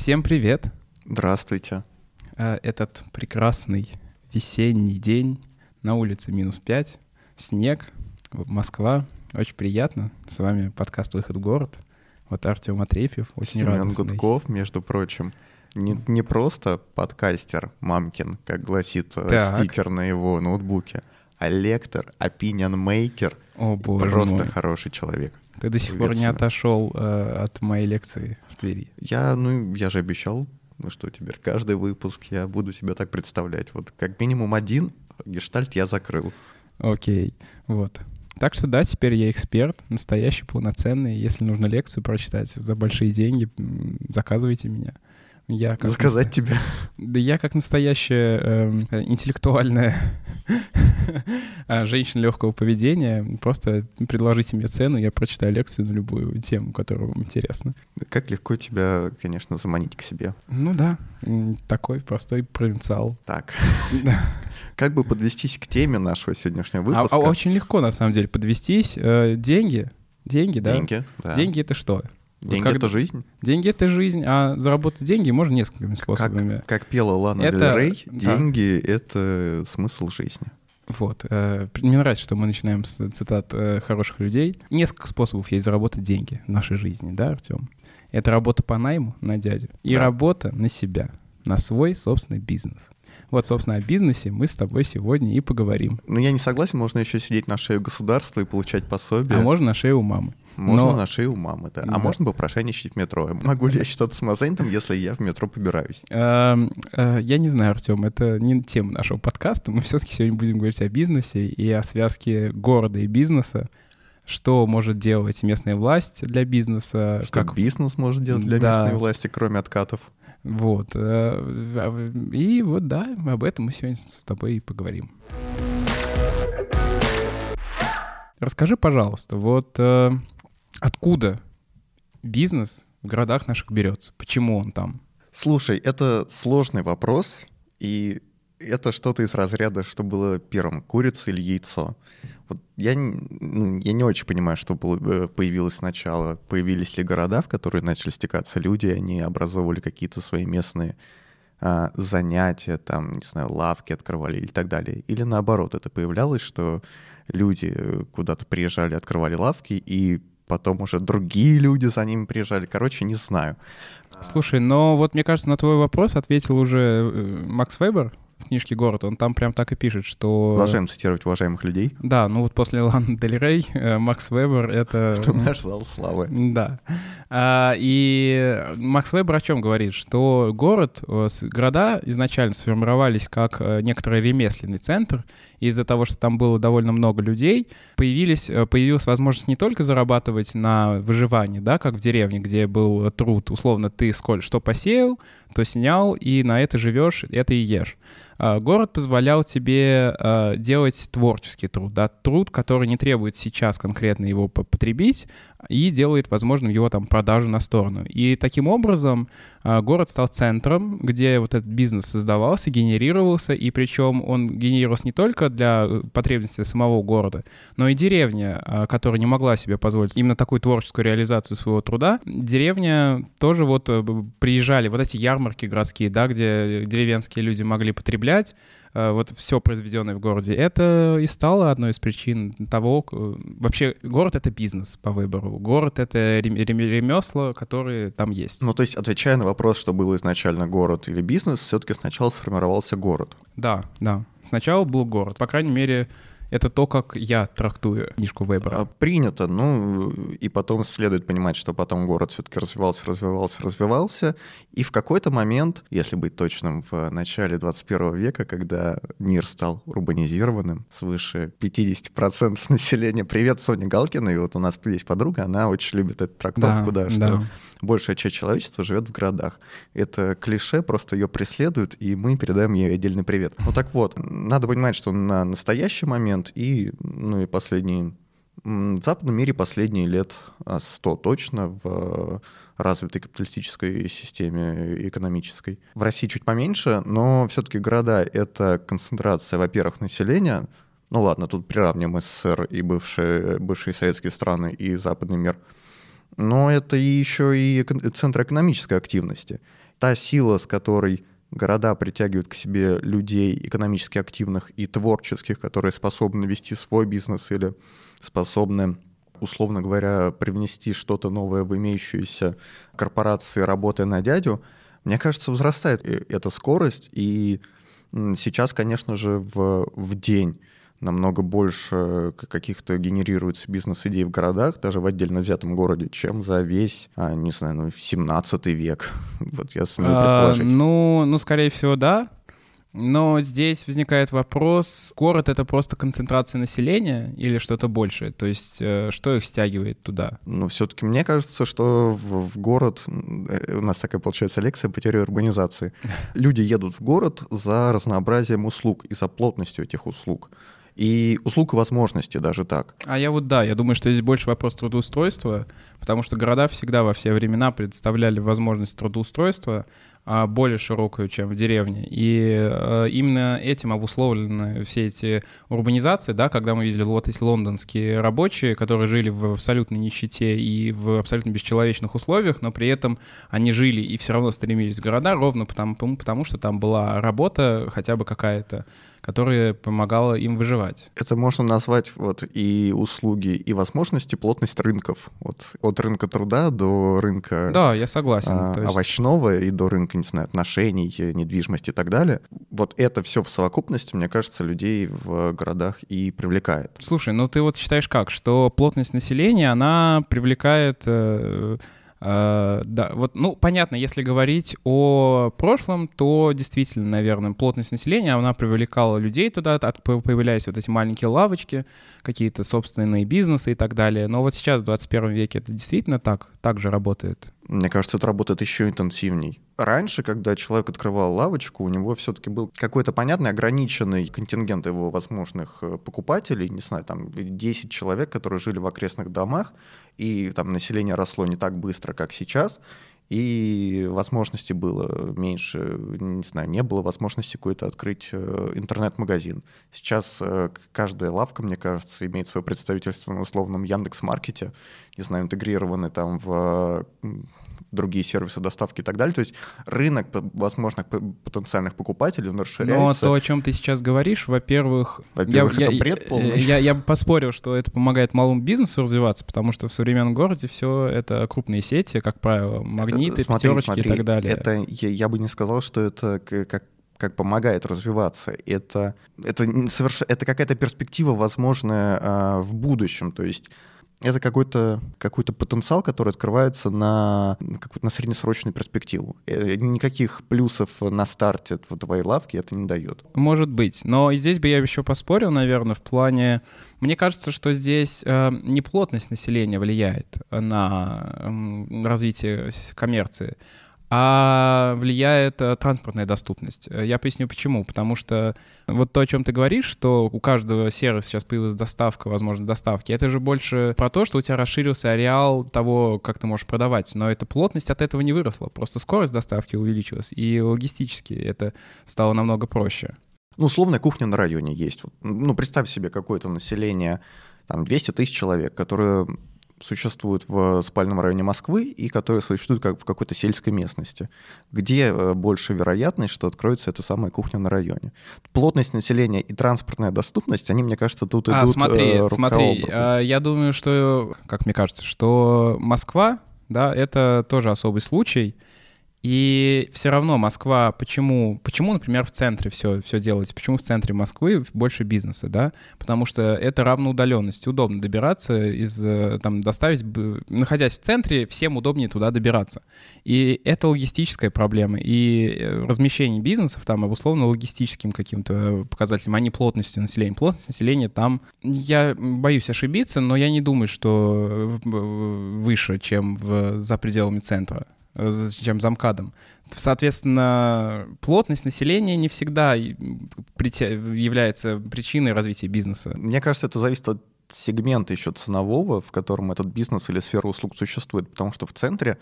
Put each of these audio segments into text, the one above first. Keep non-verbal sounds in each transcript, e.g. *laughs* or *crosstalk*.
Всем привет! Здравствуйте. Э, Этот прекрасный весенний день, на улице минус 5, снег, Москва. Очень приятно. С вами подкаст «Выход в город». Вот Артем Атрефьев, очень Семен радостный. Гудков, между прочим, не, не просто подкастер мамкин, как гласит э, Так. стикер на его ноутбуке, а лектор, opinion maker, О, боже просто мой. хороший человек. Ты до сих пор не отошел э, от моей лекции в Твери. Я, ну, я же обещал, ну что теперь, каждый выпуск я буду себя так представлять. Вот как минимум один гештальт я закрыл. Окей, вот. Так что да, теперь я эксперт, настоящий, полноценный. Если нужно лекцию прочитать за большие деньги, заказывайте меня. Я как Сказать тебе. Да я как настоящая эм, *laughs* э, интеллектуальная женщина легкого поведения, просто предложите мне цену, я прочитаю лекцию на любую тему, которая вам интересна. Как легко тебя, конечно, заманить к себе. Ну да, такой простой провинциал. Так, *laughs* как бы подвестись к теме нашего сегодняшнего А, выпуска? а очень легко на самом деле подвестись. Э, деньги, деньги, да? Деньги, да. Деньги это что? Вот Деньги — когда- это жизнь. Деньги это жизнь, а заработать деньги можно несколькими способами. Как пела Лана Это- Дель Рей, да. деньги — это смысл жизни. Вот. э, Мне нравится, что мы начинаем с цитат э, хороших людей. Несколько способов есть заработать деньги в нашей жизни, да, Артем? Это работа по найму на дядю и Да. работа на себя, на свой собственный бизнес. Вот, собственно, о бизнесе мы с тобой сегодня и поговорим. Но я не согласен, можно еще сидеть на шее государства и получать пособие. А можно на шее у мамы. Можно но- на шее у мамы, да. Да. А можно попрошайничать в метро. Могу ли я считаться самозанятым, если я в метро побираюсь? Эм, э, Я не знаю, Артем, это не тема нашего подкаста. Мы все-таки сегодня будем говорить о бизнесе и о связке города и бизнеса. Что может делать местная власть для бизнеса? Что бизнес может делать для Да. местной власти, кроме откатов? Вот. э, И вот, да, об этом мы сегодня с тобой и поговорим. Расскажи, пожалуйста, вот э, откуда бизнес в городах наших берется? Почему он там? Слушай, это сложный вопрос, и это что-то из разряда, что было первым, курица или яйцо. Вот я, ну, я не очень понимаю, что было, э, появилось сначала. Появились ли города, в которые начали стекаться люди, они образовывали какие-то свои местные а, занятия, там, не знаю, лавки открывали и так далее. Или наоборот, это появлялось, что люди э, куда-то приезжали, открывали лавки, и потом уже другие люди за ними приезжали. Короче, не знаю. Слушай, но вот мне кажется, на твой вопрос ответил уже э, Макс Вебер в книжке «Город». Он там прям так и пишет, что... Продолжаем цитировать уважаемых людей. Да, ну вот после Ланы Дель Рей э, Макс Вебер — это... *laughs* Это наш зал славы. Да. А, и Макс Вебер о чем говорит? Что город, э, города изначально сформировались как некоторый ремесленный центр. Из-за того, что там было довольно много людей, появились, э, появилась возможность не только зарабатывать на выживании, да, как в деревне, где был труд. Условно, ты сколь, что посеял, то снял, и на это живешь, это и ешь. А, Город позволял тебе э, делать творческий труд, да, труд, который не требует сейчас конкретно его по- потребить, и делает возможным его там продажу на сторону. И таким образом а, город стал центром, где вот этот бизнес создавался, генерировался, и причем он генерировался не только для э, потребностей самого города, но и деревня, а, которая не могла себе позволить именно такую творческую реализацию своего труда. Деревня тоже вот э, приезжали, вот эти ярмарки городские, да, где деревенские люди могли потреблять, э, вот все произведенное в городе, это и стало одной из причин того, к- вообще город — это бизнес по выбору, город — это рем- рем- ремесла, которые там есть. Ну, то есть, отвечая на вопрос, что было изначально город или бизнес, все-таки сначала сформировался город. Да, да. Сначала был город, по крайней мере, это то, как я трактую книжку Вебера. А, Принято, ну, и потом следует понимать, что потом город все-таки развивался, развивался, развивался, и в какой-то момент, если быть точным, в начале 21 века, когда мир стал урбанизированным, свыше 50% *laughs* населения, привет, Соня Галкина, и вот у нас есть подруга, она очень любит эту трактовку, да, что да. Большая часть человечества живет в городах. Это клише, просто ее преследует, и мы передаем ей отдельный привет. Ну так вот, надо понимать, что на настоящий момент и, ну и последние в западном мире последние лет а, 100 точно в развитой капиталистической системе экономической. В России чуть поменьше, но все-таки города — это концентрация, во-первых, населения, ну ладно, тут приравниваем СССР и бывшие, бывшие советские страны и западный мир, но это еще и центр экономической активности. та сила, с которой города притягивают к себе людей экономически активных и творческих, которые способны вести свой бизнес или способны условно говоря, привнести что-то новое в имеющуюся корпорации, работая на дядю, мне кажется, возрастает эта скорость, и сейчас, конечно же, в, в день намного больше каких-то генерируется бизнес-идей в городах, даже в отдельно взятом городе, чем за весь, а, не знаю, ну, 17 век. *laughs* Вот я смею а, предположить. А, ну, ну, скорее всего, да. Но здесь возникает вопрос, город — это просто концентрация населения или что-то большее? То есть э, что их стягивает туда? Ну, все-таки мне кажется, что в, в город... Э, у нас такая получается лекция по теории урбанизации. *laughs* Люди едут в город за разнообразием услуг и за плотностью этих услуг и услуг и возможностей даже так. А я вот да, я думаю, что здесь больше вопрос трудоустройства, потому что города всегда во все времена предоставляли возможность трудоустройства, а, более широкую, чем в деревне. И э, именно этим обусловлены все эти урбанизации, да, когда мы видели вот эти лондонские рабочие, которые жили в абсолютной нищете и в абсолютно бесчеловечных условиях, но при этом они жили и все равно стремились в города ровно потому, потому что там была работа хотя бы какая-то которая помогала им выживать. Это можно назвать вот и услуги, и возможности, плотность рынков. Вот от рынка труда до рынка да, я согласен. А, есть... овощного и до рынка, не знаю, отношений, недвижимости и так далее. Вот это все в совокупности, мне кажется, людей в городах и привлекает. Слушай, ну ты вот считаешь как, что плотность населения, она привлекает э, Uh, да, вот, ну, понятно, если говорить о прошлом, то действительно, наверное, плотность населения, она привлекала людей туда, от, появлялись вот эти маленькие лавочки, какие-то собственные бизнесы и так далее. Но вот сейчас, в 21 веке, это действительно так, так же работает? Мне кажется, это работает еще интенсивней. Раньше, когда человек открывал лавочку, у него все-таки был какой-то понятный ограниченный контингент его возможных э, покупателей, не знаю, там 10 человек, которые жили в окрестных домах, и там население росло не так быстро, как сейчас, и возможностей было меньше, не знаю, не было возможности какой-то открыть э, интернет-магазин. Сейчас э, каждая лавка, мне кажется, имеет свое представительство на условном Яндекс.Маркете, не знаю, интегрированы там в другие сервисы доставки и так далее. То есть рынок возможных потенциальных покупателей он расширяется. Но то, о чем ты сейчас говоришь, во-первых... Во-первых, я, это я, бред полный. Я, я, я бы поспорил, что это помогает малому бизнесу развиваться, потому что в современном городе все это крупные сети, как правило, магниты, смотри, пятерочки смотри, и так далее. Это, я, я бы не сказал, что это как как помогает развиваться. Это, это, соверш... это какая-то перспектива, возможная э, в будущем. То есть это какой-то какой потенциал, который открывается на, какую-то на среднесрочную перспективу. Э, никаких плюсов на старте в твоей лавке это не дает. Может быть. Но здесь бы я еще поспорил, наверное, в плане... Мне кажется, что здесь э, не плотность населения влияет на э, развитие коммерции, а влияет э, транспортная доступность. Э, я поясню почему. Потому что вот то, о чем ты говоришь, что у каждого сервиса сейчас появилась доставка, возможно, доставки, это же больше про то, что у тебя расширился ареал того, как ты можешь продавать. Но эта плотность от этого не выросла. Просто скорость доставки увеличилась, и логистически это стало намного проще. Ну, условная кухня на районе есть. Ну, представь себе какое-то население, там, 200 тысяч человек, которые существуют в спальном районе Москвы и которые существуют как в какой-то сельской местности, где э, больше вероятность, что откроется эта самая кухня на районе. Плотность населения и транспортная доступность, они, мне кажется, тут а, идут смотри, э, рука смотри, а, я думаю, что, как мне кажется, что Москва, да, это тоже особый случай, и все равно Москва, почему, почему, например, в центре все, все делается? Почему в центре Москвы больше бизнеса, да? Потому что это равноудаленность, удобно добираться из, э, там, доставить, находясь в центре, всем удобнее туда добираться. И это логистическая проблема. И э, размещение бизнесов там обусловлено логистическим каким-то показателем, а не плотностью населения. Плотность населения там, я боюсь ошибиться, но я не думаю, что выше, чем в, за пределами центра. Э, чем замкадом. Соответственно, плотность населения не всегда является причиной развития бизнеса. Мне кажется, это зависит от сегмента еще ценового, в котором этот бизнес или сфера услуг существует, потому что в центре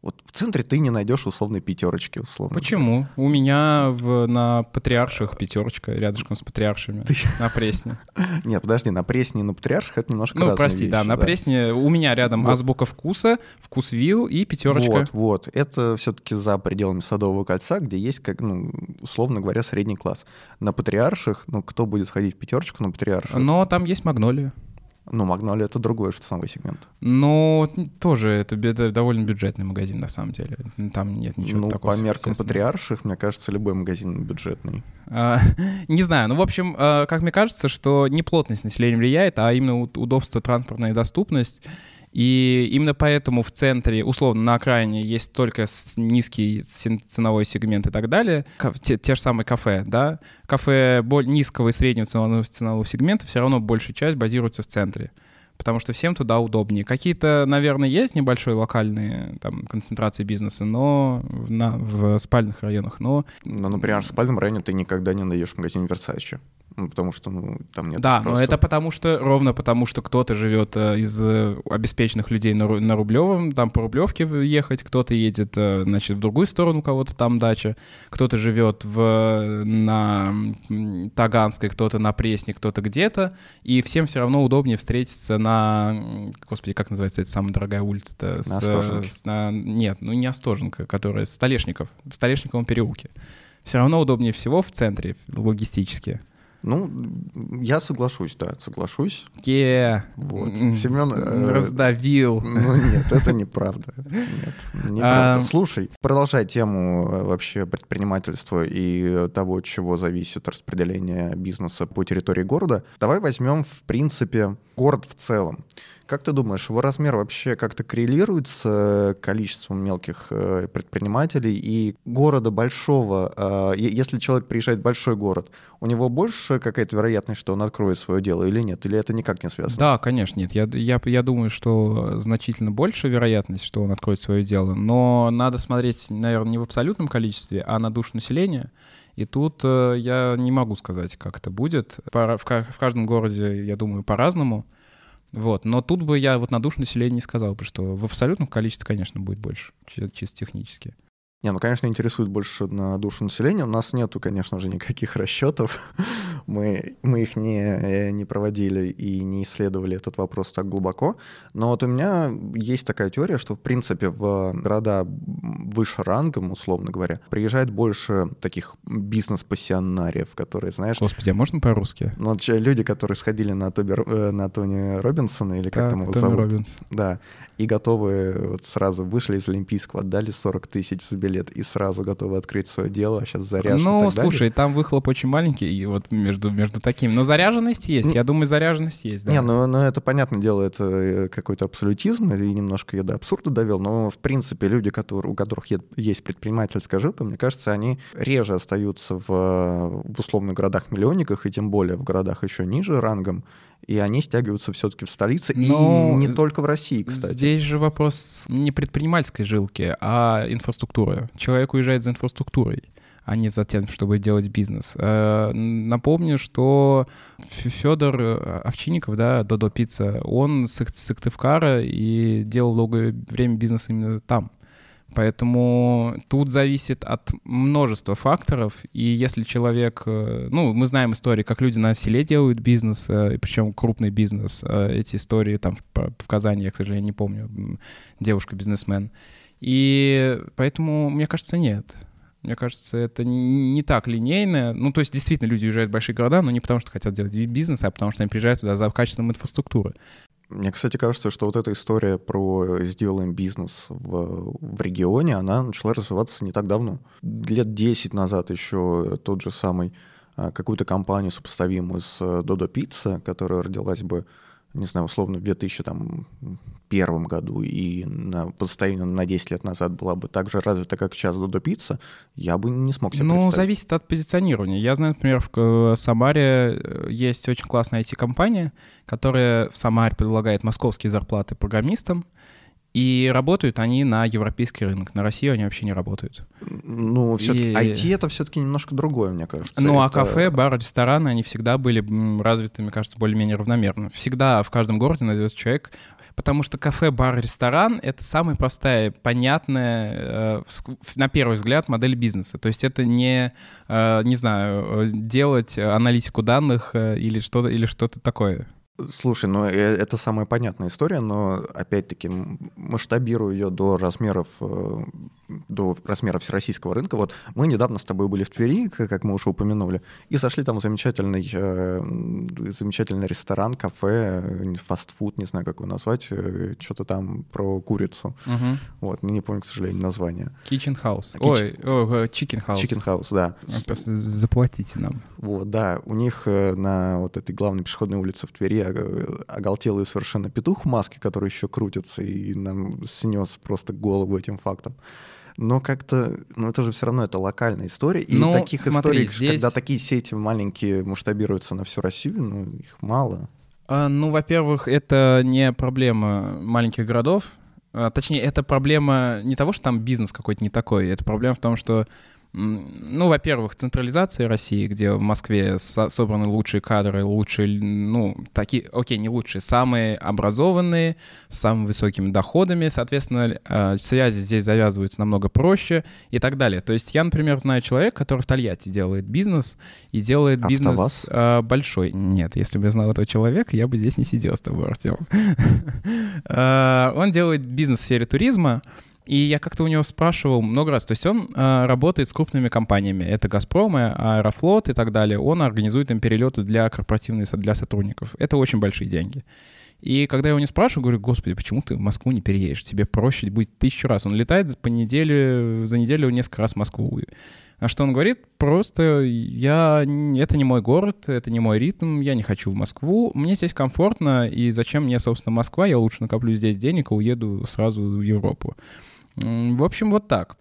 Вот в центре ты не найдешь условной пятерочки, условно. Почему? У меня в, на Патриарших пятерочка рядышком с Патриаршами ты... на Пресне. *laughs* Нет, подожди, на Пресне и на Патриарших это немножко Ну, прости, вещи, да, на Пресне у меня рядом Вот. азбука вкуса, вкус вилл и пятерочка. Вот, вот. Это все-таки за пределами Садового кольца, где есть, как, ну, условно говоря, средний класс. На Патриарших, ну, кто будет ходить в пятерочку на Патриарших? Но там есть магнолия. Ну, Магнолия — это другой ценовой сегмент. Но тоже это, это довольно бюджетный магазин на самом деле. Там нет ничего ну, такого. по меркам. Патриарших, мне кажется, любой магазин бюджетный. А, *laughs* Не знаю, ну, в общем, а, как мне кажется, что не плотность населения влияет, а именно удобство, транспортная доступность. И именно поэтому в центре, условно, на окраине есть только низкий ценовой сегмент и так далее. Те, те же самые кафе, да. Кафе низкого и среднего ценового, ценового сегмента все равно большая часть базируется в центре. Потому что всем туда удобнее. Какие-то, наверное, есть небольшие локальные там, концентрации бизнеса, но в, на- в спальных районах, но Но, например, в спальном районе ты никогда не найдешь магазин Versace. Ну, потому что ну, там нет Да, но спроса. это потому что, ровно потому что кто-то живет э, из э, обеспеченных людей на, на Рублевом, там по Рублевке ехать, кто-то едет, э, значит, в другую сторону, у кого-то там дача, кто-то живет в, на Таганской, кто-то на Пресне, кто-то где-то, и всем все равно удобнее встретиться на, господи, как называется эта самая дорогая улица-то? С, Остоженке. с- на- нет, ну не Остоженка, которая с Столешников, в Столешниковом переулке. Все равно удобнее всего в центре логистически. Ну, я соглашусь, да, соглашусь. Е, Вот. м, Семен, э, раздавил. *laughs* Ну нет, это неправда. Нет, неправда. Слушай, продолжай тему э, вообще предпринимательства и того, чего зависит распределение бизнеса по территории города. Давай возьмем, в принципе, город в целом. Как ты думаешь, его размер вообще как-то коррелирует с э, количеством мелких э, предпринимателей и города большого? э, Если человек приезжает в большой город, у него больше какая-то вероятность, что он откроет свое дело или нет? Или это никак не связано? Да, конечно, нет. Я, я, я думаю, что значительно больше вероятность, что он откроет свое дело. Но надо смотреть, наверное, не в абсолютном количестве, а на душу населения. И тут я не могу сказать, как это будет. В каждом городе, я думаю, по-разному. Вот. Но тут бы я вот на душу населения не сказал бы, что в абсолютном количестве, конечно, будет больше, чи- чисто технически. Не, ну, конечно, интересует больше на душу населения. У нас нету, конечно же, никаких расчетов. *laughs* мы, мы их не, э, не проводили и не исследовали этот вопрос так глубоко. Но вот у меня есть такая теория, что, в принципе, в города выше рангом, условно говоря, приезжает больше таких бизнес-пассионариев, которые, знаешь, Господи, а можно по-русски? ну, люди, которые сходили на, Тоби, э, на Тони Робинсона, или как Да, там его Томми зовут, Робинс. да, и готовы вот сразу вышли из Олимпийского, отдали 40 тысяч за билет и сразу готовы открыть свое дело, а сейчас заряжен Ну, так далее. слушай, там выхлоп очень маленький, и вот между, между таким. Но заряженность есть. Я думаю, заряженность есть, да. Не, ну, ну это понятное дело, это э, какой-то абсолютизм, и немножко я до абсурда довел, но в принципе люди, которые, у которых есть предпринимательская жилка, мне кажется, они реже остаются в, э, в условных городах-миллионниках, и тем более в городах еще ниже рангом, и они стягиваются все-таки в столице, Но и не только в России, кстати. Здесь же вопрос не предпринимательской жилки, а инфраструктуры. Человек уезжает за инфраструктурой, а не за тем, чтобы делать бизнес. Э, Напомню, что Федор Овчинников, да, Додо Пицца, он с Сык- Сыктывкара и делал долгое время бизнес именно там. Поэтому тут зависит от множества факторов, и если человек, э, ну, мы знаем истории, как люди на селе делают бизнес, э, причем крупный бизнес, э, эти истории там в Казани, я, к сожалению, не помню, девушка-бизнесмен. И поэтому, мне кажется, нет. Мне кажется, это не, не так линейно. Ну, то есть, действительно, люди уезжают в большие города, но не потому, что хотят делать бизнес, а потому что они приезжают туда за качеством инфраструктуры. Мне, кстати, кажется, что вот эта история про сделаем бизнес в, в регионе, она начала развиваться не так давно. Лет 10 назад еще тот же самый а, какую-то компанию, сопоставимую с э, Dodo Pizza, которая родилась бы, не знаю, условно, в 2001 году и на, по состоянию на 10 лет назад была бы так же развита, как сейчас Dodo Pizza, я бы не смог себе Ну, представить. зависит от позиционирования. Я знаю, например, в К- Самаре э, есть очень классная IT-компания, которая в Самаре предлагает московские зарплаты программистам, и работают они на европейский рынок. На Россию они вообще не работают. Ну, все-таки И- IT это все-таки немножко другое, мне кажется. Ну, а Это- кафе, бар, рестораны, они всегда были развиты, мне кажется, более-менее равномерно. Всегда в каждом городе найдется человек, Потому что кафе, бар, ресторан — это самая простая, понятная, э, на первый взгляд, модель бизнеса. То есть это не, э, не знаю, делать аналитику данных или что-то или что-то такое. Слушай, ну э, это самая понятная история, но опять-таки масштабирую ее до размеров, э, до размеров всероссийского рынка. Вот мы недавно с тобой были в Твери, как мы уже упомянули, и зашли там замечательный, э, замечательный ресторан, кафе, фастфуд, не знаю, как его назвать, что-то там про курицу. Угу. Вот, не помню, к сожалению, название. Kitchen House. Kitchen... Ой, ой, Chicken House. Chicken House, да. Заплатите нам. Вот, да, у них на вот этой главной пешеходной улице в Твери оголтелый совершенно петух в маске, который еще крутится и нам снес просто голову этим фактом. Но как-то, ну это же все равно это локальная история. И ну, таких смотри, историй, здесь... когда такие сети маленькие масштабируются на всю Россию, ну их мало. А, ну, во-первых, это не проблема маленьких городов. А, точнее, это проблема не того, что там бизнес какой-то не такой. Это проблема в том, что ну, во-первых, централизация России, где в Москве собраны лучшие кадры, лучшие, ну, такие, окей, не лучшие, самые образованные, с самыми высокими доходами, соответственно, э, связи здесь завязываются намного проще и так далее. То есть я, например, знаю человека, который в Тольятти делает бизнес и делает бизнес э, большой. Нет, если бы я знал этого человека, я бы здесь не сидел с тобой, Артем. Э, *laughs* он делает бизнес в сфере туризма, и я как-то у него спрашивал много раз, то есть он э, работает с крупными компаниями, это «Газпром», «Аэрофлот» и так далее. Он организует им перелеты для корпоративных, для сотрудников. Это очень большие деньги. И когда я его не спрашиваю, говорю, господи, почему ты в Москву не переедешь? Тебе проще будет тысячу раз. Он летает по неделе, за неделю несколько раз в Москву. А что он говорит? Просто я, это не мой город, это не мой ритм, я не хочу в Москву. Мне здесь комфортно, и зачем мне, собственно, Москва? Я лучше накоплю здесь денег и уеду сразу в Европу. В общем, вот так.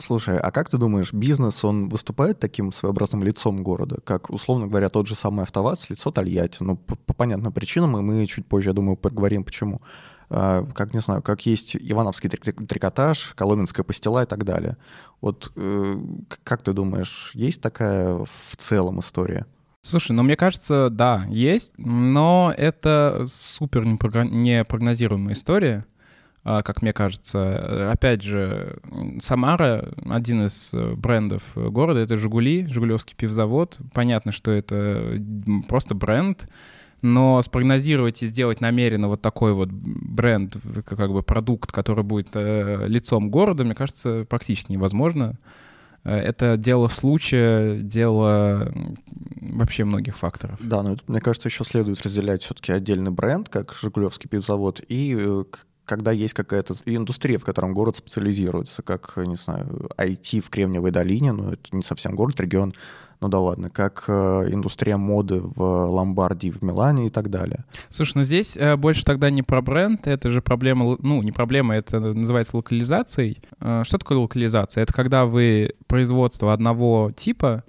Слушай, а как ты думаешь, бизнес, он выступает таким своеобразным лицом города, как, условно говоря, тот же самый АвтоВАЗ, лицо Тольятти? Ну, по, по понятным причинам, и мы чуть позже, я думаю, поговорим, почему. А, как, не знаю, как есть Ивановский трикотаж, Коломенская пастила и так далее. Вот э, как ты думаешь, есть такая в целом история? Слушай, ну мне кажется, да, есть, но это супер непрогнозируемая история, а, как мне кажется. Опять же, Самара, один из брендов города, это «Жигули», «Жигулевский пивзавод». Понятно, что это просто бренд, но спрогнозировать и сделать намеренно вот такой вот бренд, как бы продукт, который будет э, лицом города, мне кажется, практически невозможно. Э, это дело случая, дело вообще многих факторов. Да, но мне кажется, еще следует разделять все-таки отдельный бренд, как Жигулевский пивзавод, и э, когда есть какая-то индустрия, в котором город специализируется, как, не знаю, IT в Кремниевой долине, но это не совсем город, регион, ну да ладно, как э, индустрия моды в Ломбардии, в Милане и так далее. Слушай, ну здесь э, больше тогда не про бренд, это же проблема, ну не проблема, это называется локализацией. Э, что такое локализация? Это когда вы производство одного типа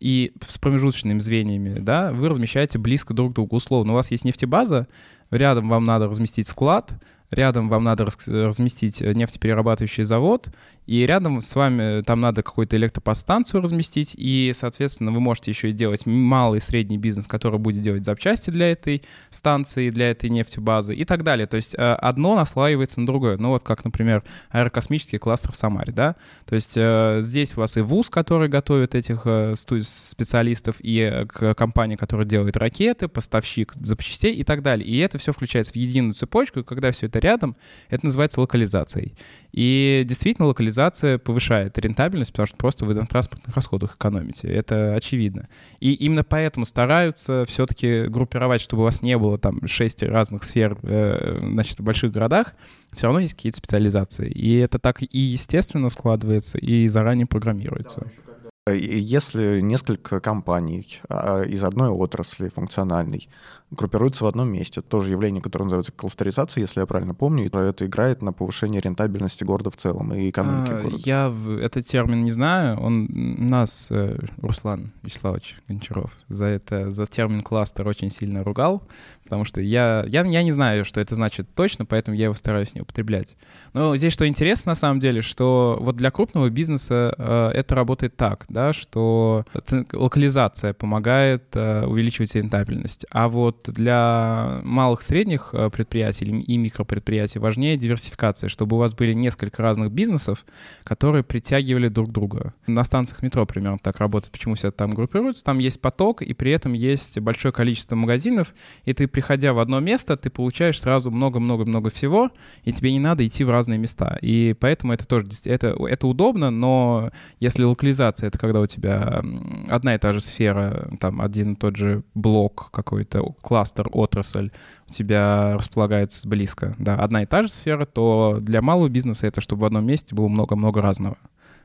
и с промежуточными звеньями, да, вы размещаете близко друг к другу. Условно, у вас есть нефтебаза, рядом вам надо разместить склад, рядом вам надо разместить нефтеперерабатывающий завод, и рядом с вами там надо какую-то электроподстанцию разместить, и, соответственно, вы можете еще и делать малый и средний бизнес, который будет делать запчасти для этой станции, для этой нефтебазы и так далее. То есть э, одно наслаивается на другое. Ну вот как, например, аэрокосмический кластер в Самаре, да? То есть э, здесь у вас и ВУЗ, который готовит этих э, специалистов, и компания, которая делает ракеты, поставщик запчастей и так далее. И это все включается в единую цепочку, и когда все это рядом, это называется локализацией. И действительно локализация повышает рентабельность, потому что просто вы на транспортных расходах экономите. Это очевидно. И именно поэтому стараются все-таки группировать, чтобы у вас не было там шесть разных сфер э, значит, в больших городах, все равно есть какие-то специализации. И это так и естественно складывается, и заранее программируется. Да, если несколько компаний а, из одной отрасли функциональной группируются в одном месте, тоже явление, которое называется кластеризация, если я правильно помню, и это играет на повышение рентабельности города в целом и экономики а, города. Я этот термин не знаю, он нас, э, Руслан Вячеславович Гончаров, за это, за термин кластер очень сильно ругал, потому что я, я, я не знаю, что это значит точно, поэтому я его стараюсь не употреблять. Но здесь что интересно на самом деле, что вот для крупного бизнеса э, это работает так, да, что локализация помогает э, увеличивать рентабельность. А вот для малых средних э, предприятий и микропредприятий важнее диверсификация, чтобы у вас были несколько разных бизнесов, которые притягивали друг друга. На станциях метро примерно так работает, почему все там группируются. Там есть поток, и при этом есть большое количество магазинов, и ты, приходя в одно место, ты получаешь сразу много-много-много всего, и тебе не надо идти в разные места. И поэтому это тоже это, это удобно, но если локализация — это когда у тебя одна и та же сфера, там один и тот же блок какой-то, кластер, отрасль, у тебя располагается близко, да, одна и та же сфера, то для малого бизнеса это чтобы в одном месте было много-много разного.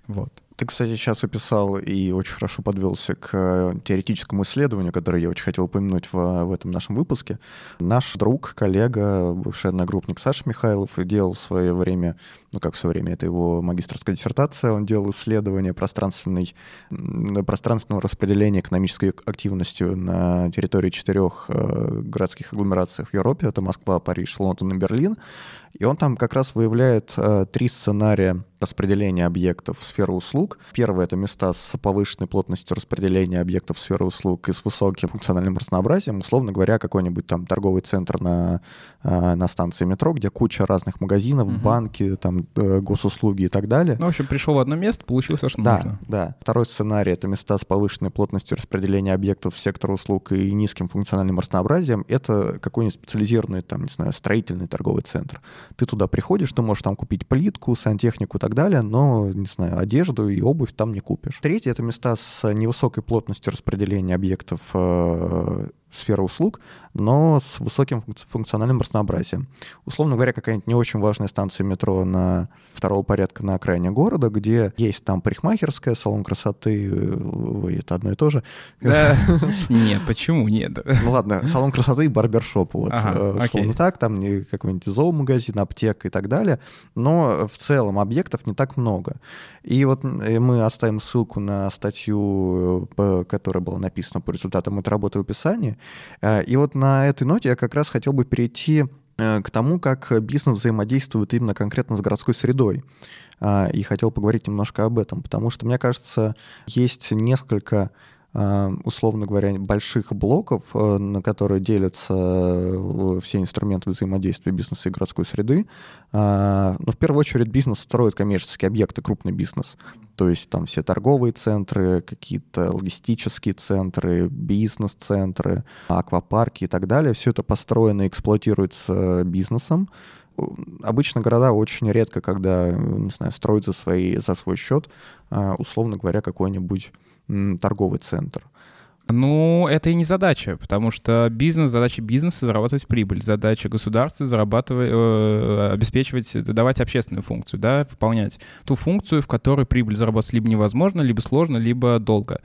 Вот. Ты, кстати, сейчас описал и очень хорошо подвелся к э, теоретическому исследованию, которое я очень хотел упомянуть в, в этом нашем выпуске. Наш друг, коллега, бывший одногруппник Саша Михайлов делал в свое время, ну как в свое время, это его магистрская диссертация, он делал исследование пространственной, пространственного распределения экономической активностью на территории четырех э, городских агломераций в Европе, это Москва, Париж, Лондон и Берлин. И он там как раз выявляет э, три сценария распределения объектов в сферу услуг. Первое — это места с повышенной плотностью распределения объектов в сферу услуг и с высоким функциональным разнообразием. Условно говоря, какой-нибудь там торговый центр на, э, на станции метро, где куча разных магазинов, угу. банки, там э, госуслуги и так далее. Ну, в общем, пришел в одно место, получил все, что да, нужно. Да, Второй сценарий — это места с повышенной плотностью распределения объектов в сектор услуг и низким функциональным разнообразием. Это какой-нибудь специализированный, там, не знаю, строительный торговый центр. Ты туда приходишь, ты можешь там купить плитку, сантехнику и так далее, но, не знаю, одежду и обувь там не купишь. Третье — это места с невысокой плотностью распределения объектов э, сфера услуг, но с высоким функциональным разнообразием. Условно говоря, какая-нибудь не очень важная станция метро на второго порядка на окраине города, где есть там парикмахерская, салон красоты, вы это одно и то же. *laughs* Нет, почему нет? Ну ладно, салон красоты и барбершоп, вот, э, условно так, там какой-нибудь зоомагазин, аптека и так далее, но в целом объектов не так много. И вот мы оставим ссылку на статью, э, которая была написана по результатам этой работы в описании, Э, и вот на этой ноте я как раз хотел бы перейти э, к тому, как бизнес взаимодействует именно конкретно с городской средой. Э, и хотел поговорить немножко об этом, потому что, мне кажется, есть несколько условно говоря, больших блоков, на которые делятся все инструменты взаимодействия бизнеса и городской среды. Но в первую очередь бизнес строит коммерческие объекты, крупный бизнес. То есть там все торговые центры, какие-то логистические центры, бизнес-центры, аквапарки и так далее. Все это построено и эксплуатируется бизнесом. Обычно города очень редко, когда, не знаю, строят за, свои, за свой счет, условно говоря, какой-нибудь торговый центр. Ну, это и не задача, потому что бизнес, задача бизнеса — зарабатывать прибыль, задача государства — зарабатывать, э, обеспечивать, давать общественную функцию, да, выполнять ту функцию, в которой прибыль заработать либо невозможно, либо сложно, либо долго.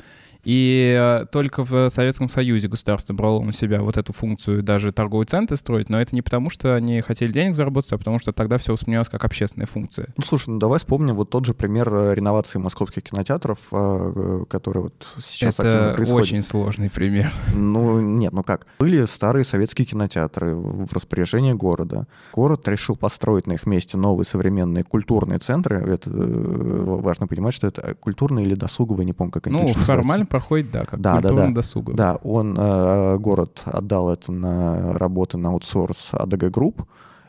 И э, только в Советском Союзе государство брало на себя вот эту функцию даже торговые центры строить, но это не потому, что они хотели денег заработать, а потому что тогда все воспринималось как общественная функция. Ну, слушай, ну давай вспомним вот тот же пример э, реновации московских кинотеатров, э, который вот сейчас это активно происходит. очень сложный пример. Ну, нет, ну как? Были старые советские кинотеатры в распоряжении города. Город решил построить на их месте новые современные культурные центры. Это важно понимать, что это культурные или досуговые, не помню, как они Ну, формально проходит, да, как да, да, да. досуга. Да, он, э, город отдал это на работы на аутсорс ADG Group,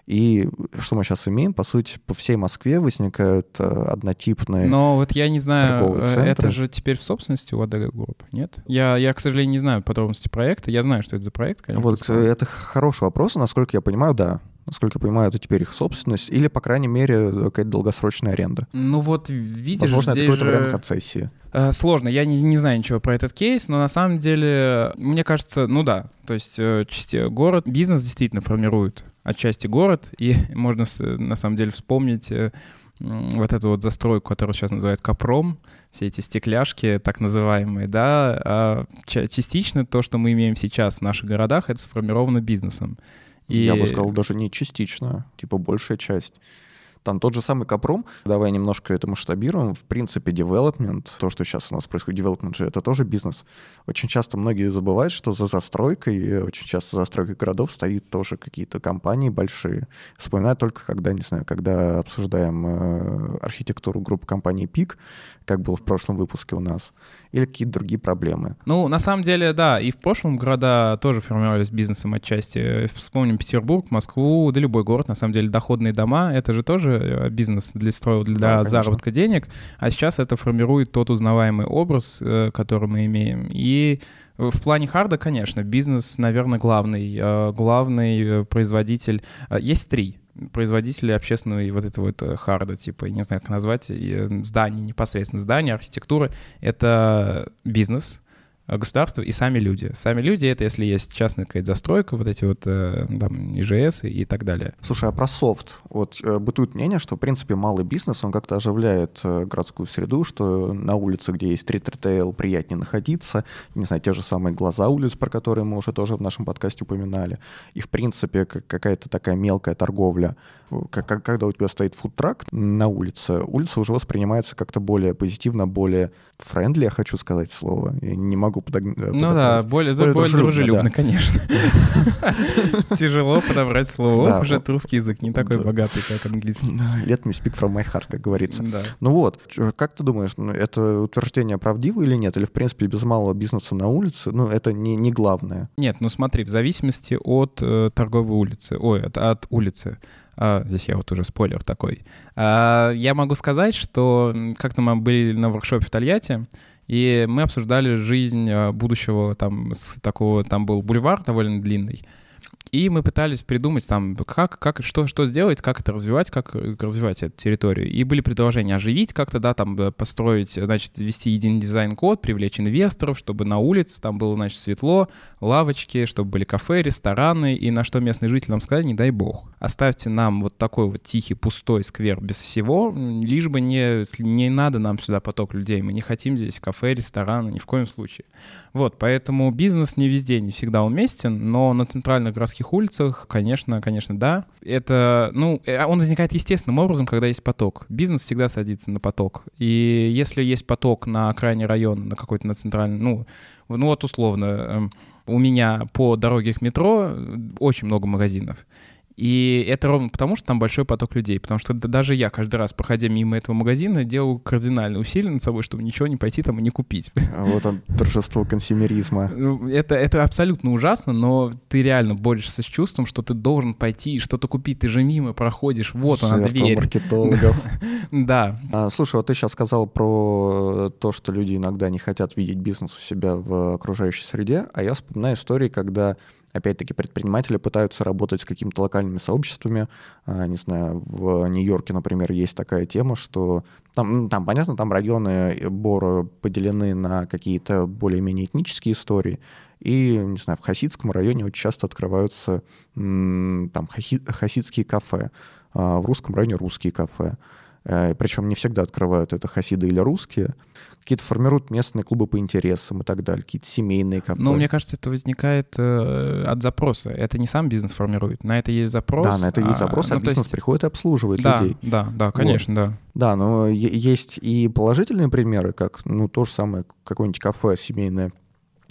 и что мы сейчас имеем? По сути, по всей Москве возникают э, однотипные Но вот я не знаю, э, это же теперь в собственности у ADG Group, нет? Я, я, к сожалению, не знаю подробности проекта. Я знаю, что это за проект, конечно. Вот это хороший вопрос. Насколько я понимаю, да. Насколько я понимаю, это теперь их собственность, или, по крайней мере, какая-то долгосрочная аренда. Ну вот, видишь, Возможно, здесь это какой-то же... вариант концессии. Э, сложно, я не, не знаю ничего про этот кейс, но на самом деле, мне кажется, ну да, то есть э, город, бизнес действительно формирует отчасти город, и *laughs* можно на самом деле вспомнить э, вот эту вот застройку, которую сейчас называют Капром, все эти стекляшки, так называемые, да, а частично то, что мы имеем сейчас в наших городах, это сформировано бизнесом. И... Я бы сказал, даже не частично, типа большая часть. Там тот же самый Капром, давай немножко это масштабируем. В принципе, development, то, что сейчас у нас происходит, development же, это тоже бизнес. Очень часто многие забывают, что за застройкой, очень часто за застройкой городов стоит тоже какие-то компании большие. Вспоминаю только, когда, не знаю, когда обсуждаем э, архитектуру группы компании ПИК, как было в прошлом выпуске у нас, или какие-то другие проблемы. Ну, на самом деле, да, и в прошлом города тоже формировались бизнесом отчасти. Вспомним Петербург, Москву, да любой город, на самом деле, доходные дома — это же тоже э, бизнес для строил для да, заработка денег, а сейчас это формирует тот узнаваемый образ, э, который мы имеем. И в плане харда, конечно, бизнес, наверное, главный. Э, главный производитель. Есть три производители общественного вот этого вот э, харда, типа, не знаю, как назвать, э, здание, непосредственно здание, архитектура, это бизнес, государство и сами люди. Сами люди — это если есть частная какая-то застройка, вот эти вот э, там ИЖС и, и так далее. Слушай, а про софт? Вот э, бытует мнение, что, в принципе, малый бизнес, он как-то оживляет городскую среду, что на улице, где есть стрит-ритейл, приятнее находиться, не знаю, те же самые глаза улиц, про которые мы уже тоже в нашем подкасте упоминали. И, в принципе, какая-то такая мелкая торговля, как, когда у тебя стоит фудтрак на улице, улица уже воспринимается как-то более позитивно, более френдли, я хочу сказать слово. Я не могу могу подогнать. Э, ну да, более, более, более дружелюбно, да. конечно. *laughs* Тяжело подобрать слово. Уже русский язык не такой богатый, как английский. Let me speak from my heart, как говорится. Ну вот, как ты думаешь, ну, это утверждение правдиво или нет? Или, в принципе, без малого бизнеса на улице, ну, это не, не главное? Нет, ну смотри, в зависимости от э, торговой улицы, ой, от, от улицы. А, здесь я вот уже спойлер такой. А, я могу сказать, что как-то мы были на воркшопе в Тольятти, и мы обсуждали жизнь э, будущего, там, с такого, там был бульвар довольно длинный, и мы пытались придумать там, как, как, что, что сделать, как это развивать, как развивать эту территорию. И были предложения оживить как-то, да, там э, построить, значит, ввести единый дизайн-код, привлечь инвесторов, чтобы на улице там было, значит, светло, лавочки, чтобы были кафе, рестораны, и на что местные жители нам сказали, не дай бог. Оставьте нам вот такой вот тихий, пустой сквер без всего, лишь бы не, не надо нам сюда поток людей, мы не хотим здесь кафе, рестораны, ни в коем случае. Вот, поэтому бизнес не везде, не всегда уместен, но на центральных городских улицах, конечно, конечно, да. Это, ну, э, он возникает естественным образом, когда есть поток. Бизнес всегда садится на поток. И если есть поток на окраине района, на какой-то на центральный, ну, ну вот условно, эм, у меня по дороге к метро очень много магазинов. И это ровно потому, что там большой поток людей. Потому что даже я каждый раз, проходя мимо этого магазина, делал кардинальные усилия над собой, чтобы ничего не пойти там и не купить. А вот он, торжество консюмеризма. *laughs* Ну, это, это абсолютно ужасно, но ты реально борешься с чувством, что ты должен пойти и что-то купить. Ты же мимо проходишь, вот она дверь. маркетологов. *laughs* Да. А, слушай, вот ты сейчас сказал про то, что люди иногда не хотят видеть бизнес у себя в окружающей среде, а я вспоминаю истории, когда Опять-таки предприниматели пытаются работать с какими-то локальными сообществами. А, не знаю, в Нью-Йорке, например, есть такая тема, что там, ну, там понятно, там районы Бора поделены на какие-то более-менее этнические истории. И, не знаю, в Хасидском районе очень часто открываются там хасидские кафе, а в русском районе русские кафе. Э, Причем не всегда открывают это хасиды или русские. Какие-то формируют местные клубы по интересам и так далее, какие-то семейные кафе. Ну, мне кажется, это возникает э, от запроса. Это не сам бизнес формирует. На это есть запрос. Да, на это есть а, запрос, а, а бизнес есть... приходит и обслуживает да, людей. Да, да, конечно, вот. да. Да, но есть и положительные примеры, как, ну, то же самое, какое-нибудь кафе семейное,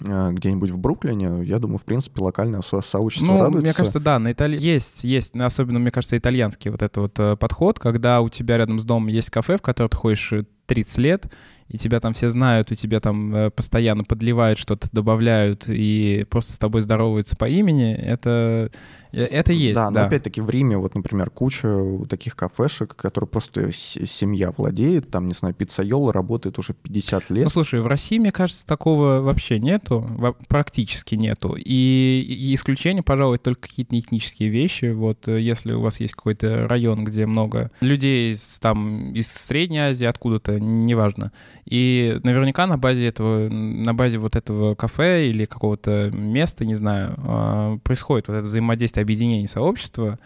Э, где-нибудь в Бруклине, я думаю, в принципе, локальное сообщество ну, радуется. мне кажется, да, на Италии есть, есть, особенно, мне кажется, итальянский вот этот вот э, подход, когда у тебя рядом с домом есть кафе, в которое ты ходишь 30 э, лет, и тебя там все знают, и тебе там постоянно подливают что-то, добавляют, и просто с тобой здороваются по имени, это Э, это есть, да. да. но опять-таки в Риме, вот, например, куча таких кафешек, которые просто семья владеет, там, не знаю, пиццайола работает уже 50 лет. Ну, слушай, в России, мне кажется, такого вообще нету, практически нету. И, и исключение, пожалуй, только какие-то неэтнические вещи. Вот э, если у вас есть какой-то район, где много людей там, из Средней Азии, откуда-то, неважно. И наверняка на базе этого, на базе вот этого кафе или какого-то места, не знаю, а, происходит вот это взаимодействие объединение сообщества,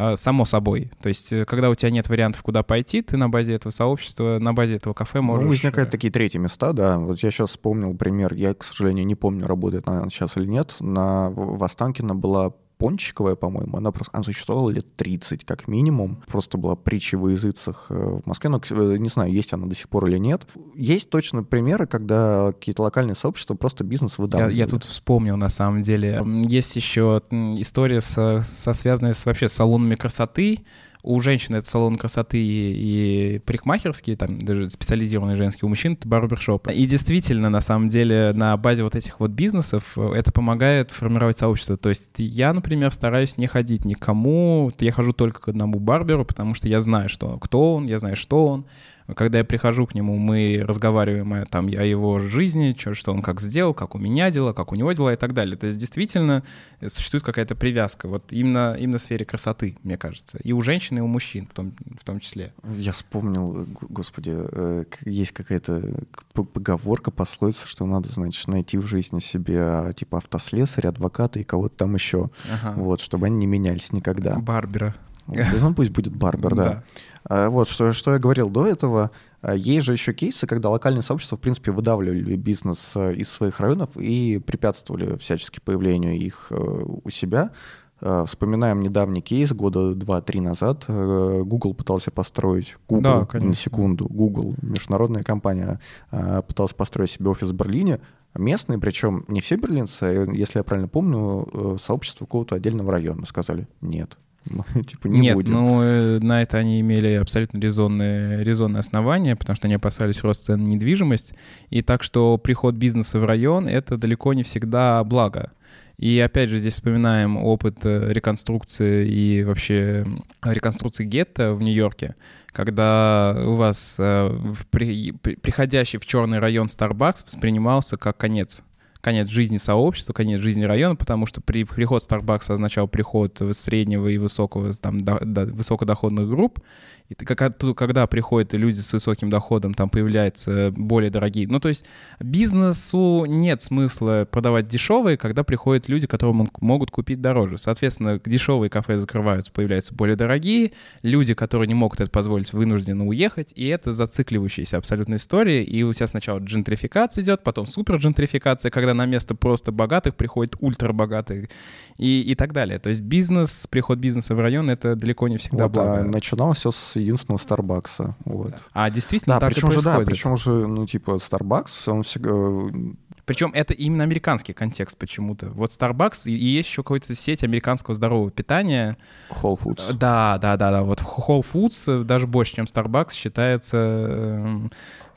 а, само собой. То есть, э, когда у тебя нет вариантов, куда пойти, ты на базе этого сообщества, на базе этого кафе можешь... Ну, возникают такие третьи места, да. Вот я сейчас вспомнил пример, я, к сожалению, не помню, работает она сейчас или нет. На в Останкино была Пончиковая, по-моему, она просто она существовала лет 30 как минимум. Просто была притча во языцах э, в Москве. Но э, не знаю, есть она до сих пор или нет. Есть точно примеры, когда какие-то локальные сообщества просто бизнес выдавали. Я, я тут вспомнил, на самом деле. Есть еще история, со, со связанная с, вообще с салонами красоты, У женщин это салон красоты и, и парикмахерские, там даже специализированные женские, у мужчин это барбершоп. И действительно, на самом деле, на базе вот этих вот бизнесов э, это помогает формировать сообщество. То есть я, например, стараюсь не ходить никому, я хожу только к одному барберу, потому что я знаю, что кто он, я знаю, что он, когда я прихожу к нему, мы разговариваем о, там, о его жизни, что, что он как сделал, как у меня дела, как у него дела и так далее. То есть действительно существует какая-то привязка вот именно, именно в сфере красоты, мне кажется. И у женщин, и у мужчин в том, в том числе. Я вспомнил, господи, э, есть какая-то поговорка, пословица, что надо, значит, найти в жизни себе типа автослесаря, адвоката и кого-то там еще. Ага. Вот, чтобы они не менялись никогда. Барбера. Ну, пусть будет Барбер, да. А, вот, что, что я говорил до этого, а, есть же еще кейсы, когда локальные сообщества, в принципе, выдавливали бизнес э, из своих районов и препятствовали всячески появлению их э, у себя. А, вспоминаем недавний кейс года два-три назад. Э, Google пытался построить, Google, да, на секунду, Google, международная компания, пыталась построить себе офис в Берлине, местные, причем не все берлинцы, если я правильно помню, сообщество какого-то отдельного района сказали нет, *laughs* типа не Нет, будем. ну э, на это они имели абсолютно резонные, резонные основания, потому что они опасались роста цен на недвижимость. И так что приход бизнеса в район — это далеко не всегда благо. И опять же здесь вспоминаем опыт э, реконструкции и вообще реконструкции гетто в Нью-Йорке, когда у вас э, при, приходящий в черный район Starbucks воспринимался как конец конец жизни сообщества, конец жизни района, потому что при приход Starbucks означал приход среднего и высокого, там, до, до, высокодоходных групп, и когда приходят люди с высоким доходом, там появляются более дорогие. Ну, то есть бизнесу нет смысла продавать дешевые, когда приходят люди, которые могут купить дороже. Соответственно, дешевые кафе закрываются, появляются более дорогие. Люди, которые не могут это позволить, вынуждены уехать. И это зацикливающаяся абсолютно история. И у тебя сначала джентрификация идет, потом супер джентрификация, когда на место просто богатых приходят ультрабогатые и, и так далее. То есть бизнес, приход бизнеса в район — это далеко не всегда вот, благо. А начиналось все с единственного Старбакса. Вот. А действительно да, так причем и же, да, причем же, ну, типа, Starbucks, он всегда... Причем это именно американский контекст почему-то. Вот Starbucks и, и есть еще какая-то сеть американского здорового питания. Whole Foods. Да, да, да, да. Вот Whole Foods даже больше, чем Starbucks, считается эм,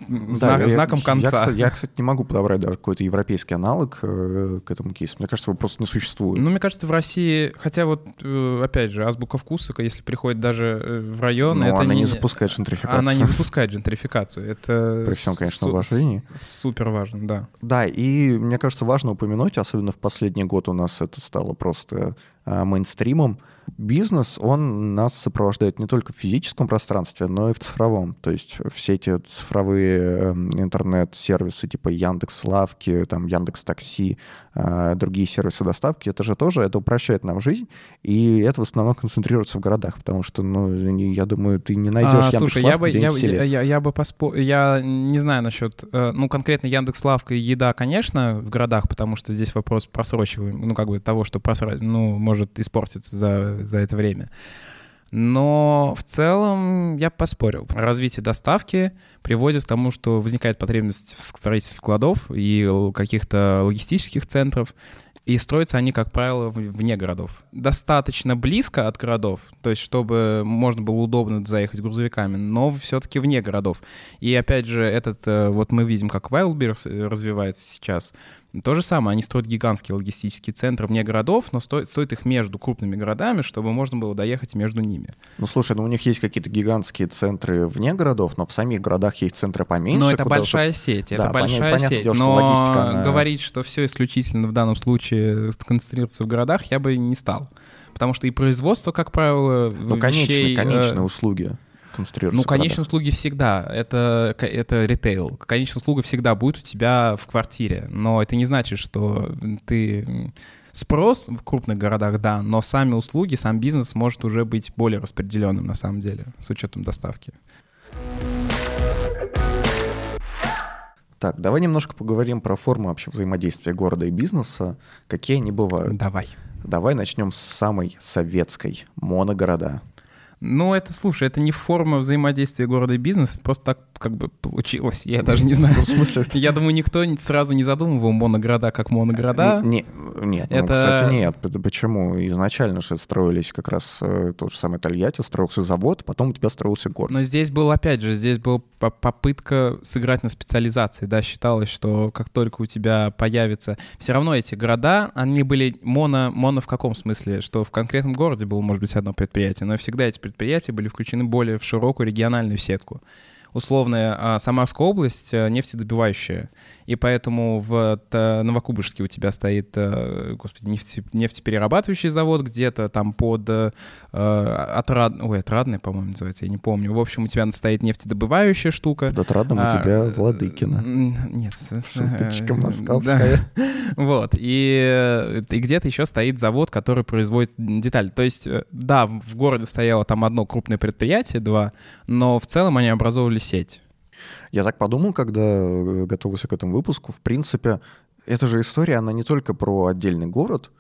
знак, да, знаком я, конца. Я, я, кстати, не могу подобрать даже какой-то европейский аналог э, к этому кейсу. Мне кажется, его просто не существует. Ну, мне кажется, в России, хотя вот, э, опять же, азбука вкуса, если приходит даже э, в район... Но это она не, не запускает джентрификацию. Она не *laughs* запускает джентрификацию. Это При всем, конечно, уважении. Супер важно, да. Да, и мне кажется, важно упомянуть, особенно в последний год у нас это стало просто мейнстримом, бизнес, он нас сопровождает не только в физическом пространстве, но и в цифровом. То есть все эти цифровые эм, интернет-сервисы типа Яндекс Лавки, там Яндекс Такси, э, другие сервисы доставки, это же тоже, это упрощает нам жизнь, и это в основном концентрируется в городах, потому что, ну, я думаю, ты не найдешь а, Яндекс слушай, я бы, я, я, я, я бы поспо... Я не знаю насчет, э, ну, конкретно Яндекс Лавка и еда, конечно, в городах, потому что здесь вопрос просрочиваем, ну, как бы того, что просра... ну, может испортиться за за это время. Но в целом я поспорил. Развитие доставки приводит к тому, что возникает потребность в строительстве складов и каких-то логистических центров. И строятся они, как правило, вне городов. Достаточно близко от городов, то есть чтобы можно было удобно заехать грузовиками, но все-таки вне городов. И опять же, этот, э, вот мы видим, как Wildberries развивается сейчас. То же самое, они строят гигантские логистические центры вне городов, но стоит, стоит их между крупными городами, чтобы можно было доехать между ними. Ну, слушай, ну у них есть какие-то гигантские центры вне городов, но в самих городах есть центры поменьше. Но это большая сеть, это да, большая понятно, сеть. Дело, но логистика, она... говорить, что все исключительно в данном случае сконцентрируется в городах, я бы не стал. Потому что и производство, как правило, ну, вещей... конечные, конечные э... услуги концентрируется? Ну, конечные услуги всегда. Это, это ритейл. Конечная услуга всегда будет у тебя в квартире. Но это не значит, что ты... Спрос в крупных городах, да, но сами услуги, сам бизнес может уже быть более распределенным на самом деле, с учетом доставки. Так, давай немножко поговорим про форму вообще взаимодействия города и бизнеса. Какие они бывают? Давай. Давай начнем с самой советской — моногорода. Ну, это, слушай, это не форма взаимодействия города и бизнеса, просто так как бы получилось. Я даже не знаю. В смысле? *laughs* Я думаю, никто сразу не задумывал моногорода как моногорода. Не, нет, ну, это... ну, кстати, нет. Почему? Изначально же строились как раз э, тот же самый Тольятти, строился завод, потом у тебя строился город. Но здесь был, опять же, здесь была попытка сыграть на специализации, да, считалось, что как только у тебя появится... Все равно эти города, они были моно, моно в каком смысле? Что в конкретном городе было, может быть, одно предприятие, но всегда эти предприятия были включены более в широкую региональную сетку. Условная а, Самарская область э, нефтедобивающая, и поэтому в Новокубышске у тебя стоит, э, господи, нефте, нефтеперерабатывающий завод где-то там под э, отрад... Ой, Отрадный, по-моему, называется, я не помню. В общем, у тебя стоит нефтедобывающая штука. Под Отрадным а, у тебя Владыкина. Нет. Шуточка *laughs* московская. *laughs* Вот, и, и где-то еще стоит завод, который производит детали. То есть, да, в городе стояло там одно крупное предприятие, два, но в целом они образовывали сеть. Я так подумал, когда э, готовился к этому выпуску. В принципе, эта же история, она не только про отдельный город.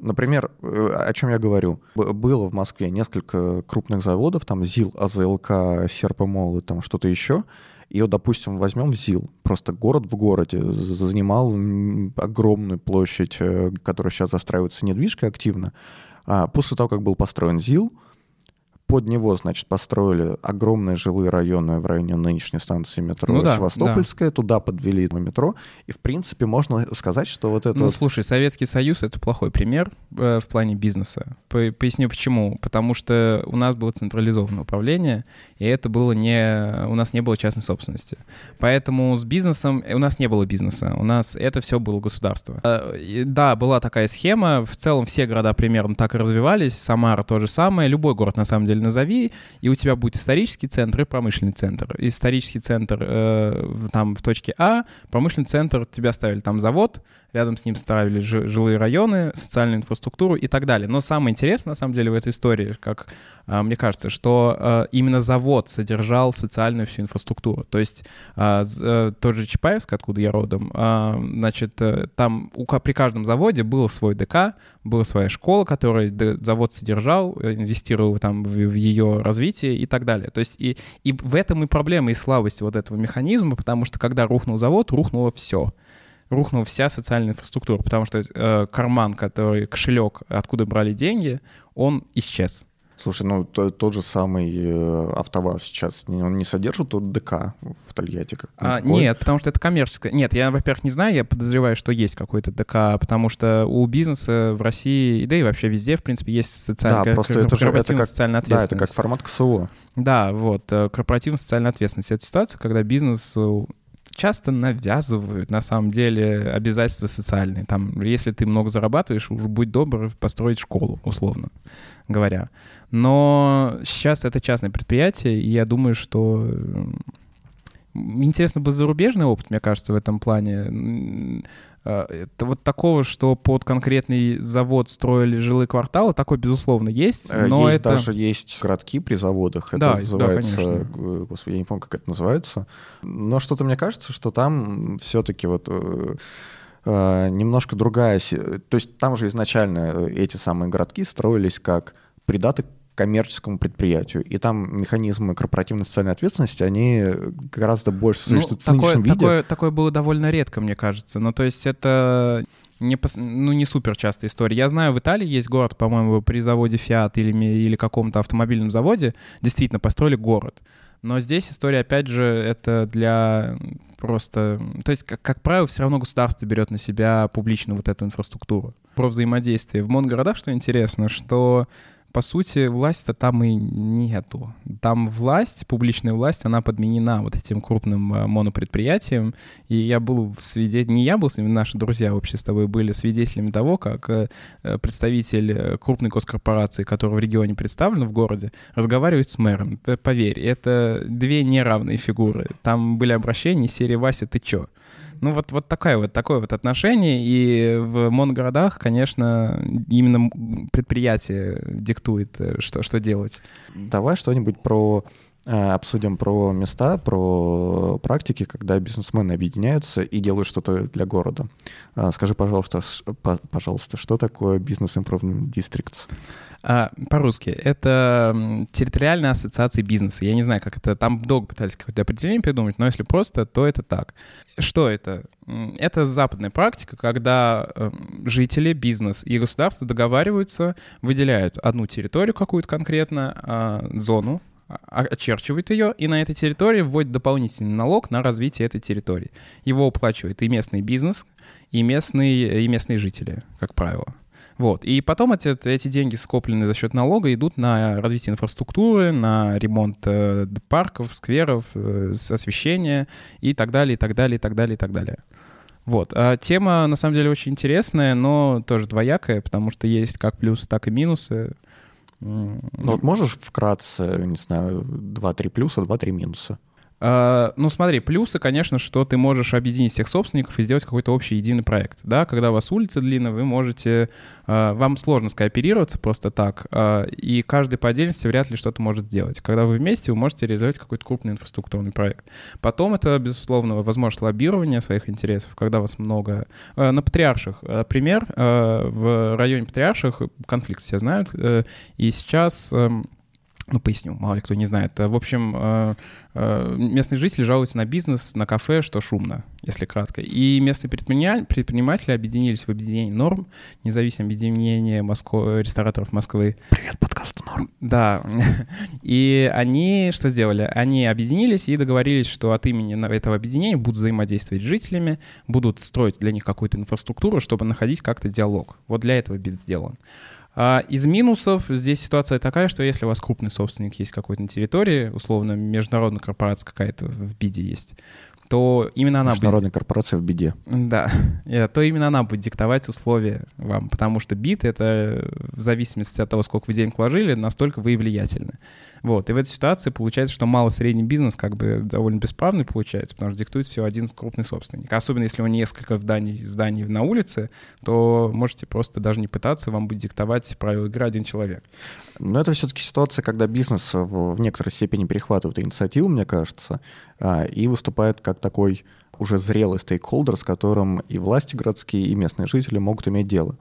Например, э, о чем я говорю. Было в Москве несколько крупных заводов, там ЗИЛ, АЗЛК, Серпомол и там что-то еще. И вот, допустим, возьмем ЗИЛ, просто город в городе, занимал огромную площадь, э, которая сейчас застраивается недвижкой активно. А после того, как был построен ЗИЛ, под него, значит, построили огромные жилые районы в районе нынешней станции метро ну, да, Севастопольская, да. туда подвели метро, и, в принципе, можно сказать, что вот это... Ну, вот... слушай, Советский Союз — это плохой пример э, в плане бизнеса. По поясню почему. Потому что у нас было централизованное управление, и это было не... У нас не было частной собственности. Поэтому с бизнесом... У нас не было бизнеса, у нас это все было государство. Э, да, была такая схема, в целом все города примерно так и развивались, Самара то же самое, любой город, на самом деле, назови, и у тебя будет исторический центр и промышленный центр. Исторический центр э, там в точке А, промышленный центр, тебя ставили там завод, рядом с ним ставили жилые районы, социальную инфраструктуру и так далее. Но самое интересное, на самом деле, в этой истории, как э, мне кажется, что э, именно завод содержал социальную всю инфраструктуру. То есть э, э, тот же Чапаевск, откуда я родом, э, значит, э, там при каждом заводе был свой ДК, была своя школа, которую завод содержал, инвестировал там в ее развитие и так далее. То есть и, и в этом и проблема и слабость вот этого механизма, потому что когда рухнул завод, рухнуло все рухнула вся социальная инфраструктура, потому что э, карман, который, кошелек, откуда брали деньги, он исчез. Слушай, ну то, тот же самый э, АвтоВАЗ сейчас, он не содержит тот ДК в Тольятти? Как а, нет, потому что это коммерческое. Нет, я, во-первых, не знаю, я подозреваю, что есть какой-то ДК, потому что у бизнеса в России, да и вообще везде, в принципе, есть социальная, да, просто это же, это как, социальная ответственность. Да, это как формат КСО. Да, вот, э, корпоративная социальная ответственность. Это ситуация, когда бизнес часто навязывают, на самом деле, обязательства социальные. Там, если ты много зарабатываешь, уж будь добр построить школу, условно говоря. Но сейчас это частное предприятие, и я думаю, что интересно бы зарубежный опыт, мне кажется, в этом плане. А, это вот такого, что под конкретный завод строили жилые кварталы, такой, безусловно, есть. Э, но есть это... даже есть городки при заводах. Это да, называется... Да, Господи, я не помню, как это называется. Но что-то мне кажется, что там все-таки вот э, э, немножко другая... То есть там же изначально эти самые городки строились как придаток коммерческому предприятию. И там механизмы корпоративной социальной ответственности, они гораздо больше ну, существуют ну, в такое, виде. Такое, такое было довольно редко, мне кажется. Ну, то есть это не, ну, не супер частая история. Я знаю, в Италии есть город, по-моему, при заводе Fiat или, или каком-то автомобильном заводе, действительно построили город. Но здесь история, опять же, это для просто... То есть, как, как правило, все равно государство берет на себя публичную вот эту инфраструктуру. Про взаимодействие. В моногородах, что интересно, что по сути, власть-то там и нету. Там власть, публичная власть, она подменена вот этим крупным э, монопредприятием. И я был свидетелем, не я был, наши друзья вообще с тобой были свидетелями того, как э, представитель крупной госкорпорации, которая в регионе представлена в городе, разговаривает с мэром. Поверь, это две неравные фигуры. Там были обращения серии «Вася, ты чё?». Ну вот, вот такое вот такое вот отношение. И в моногородах, конечно, именно предприятие диктует, э, что, что делать. Давай что-нибудь про обсудим про места, про практики, когда бизнесмены объединяются и делают что-то для города. Скажи, пожалуйста, пожалуйста, что такое бизнес Improvement Districts? А, по-русски. Это территориальная ассоциация бизнеса. Я не знаю, как это... Там долго пытались какое-то определение придумать, но если просто, то это так. Что это? Это западная практика, когда эм, жители, бизнес и государство договариваются, выделяют одну территорию какую-то конкретно, а, зону, очерчивает ее, и на этой территории вводит дополнительный налог на развитие этой территории. Его уплачивает и местный бизнес, и местные, и местные жители, как правило. Вот. И потом эти, эти деньги, скопленные за счет налога, идут на развитие инфраструктуры, на ремонт э, парков, скверов, э, освещения и так далее, и так далее, и так далее, и так далее. Вот. А тема, на самом деле, очень интересная, но тоже двоякая, потому что есть как плюсы, так и минусы. Ну вот можешь вкратце, не знаю, 2-3 плюса, 2-3 минуса? А, ну, смотри, плюсы, конечно, что ты можешь объединить всех собственников и сделать какой-то общий единый проект. Да, когда у вас улица длинная, вы можете... А, вам сложно скооперироваться просто так, а, и каждый по отдельности вряд ли что-то может сделать. Когда вы вместе, вы можете реализовать какой-то крупный инфраструктурный проект. Потом это, безусловно, возможность лоббирования своих интересов, когда вас много. На Патриарших, пример, в районе Патриарших конфликт все знают, э, и сейчас эм, ну, поясню, мало ли кто не знает. В общем, э, э, местные жители жалуются на бизнес, на кафе, что шумно, если кратко. И местные предприниматели объединились в объединение норм, независимое объединение Москвы, рестораторов Москвы. Привет, подкаст норм. Да. *laughs* И они что сделали? Они объединились и договорились, что от имени этого объединения будут взаимодействовать с жителями, будут строить для них какую-то инфраструктуру, чтобы находить как-то диалог. Вот для этого бит сделан. А из минусов здесь ситуация такая, что если у вас крупный собственник есть какой-то на территории, условно международная корпорация какая-то в биде есть, то именно она Международная будет... корпорация в беде. Да, то именно она будет диктовать условия вам, потому что бит — это в зависимости от того, сколько вы денег вложили, настолько вы и влиятельны. Вот, и в этой ситуации получается, что малый-средний бизнес как бы довольно бесправный получается, потому что диктует все один крупный собственник. Особенно если у него несколько зданий, зданий на улице, то можете просто даже не пытаться, вам будет диктовать правила игры один человек. Но это все-таки ситуация, когда бизнес в, в некоторой степени перехватывает инициативу, мне кажется, а, и выступает как такой уже зрелый стейкхолдер, с которым и власти городские, и местные жители могут иметь дело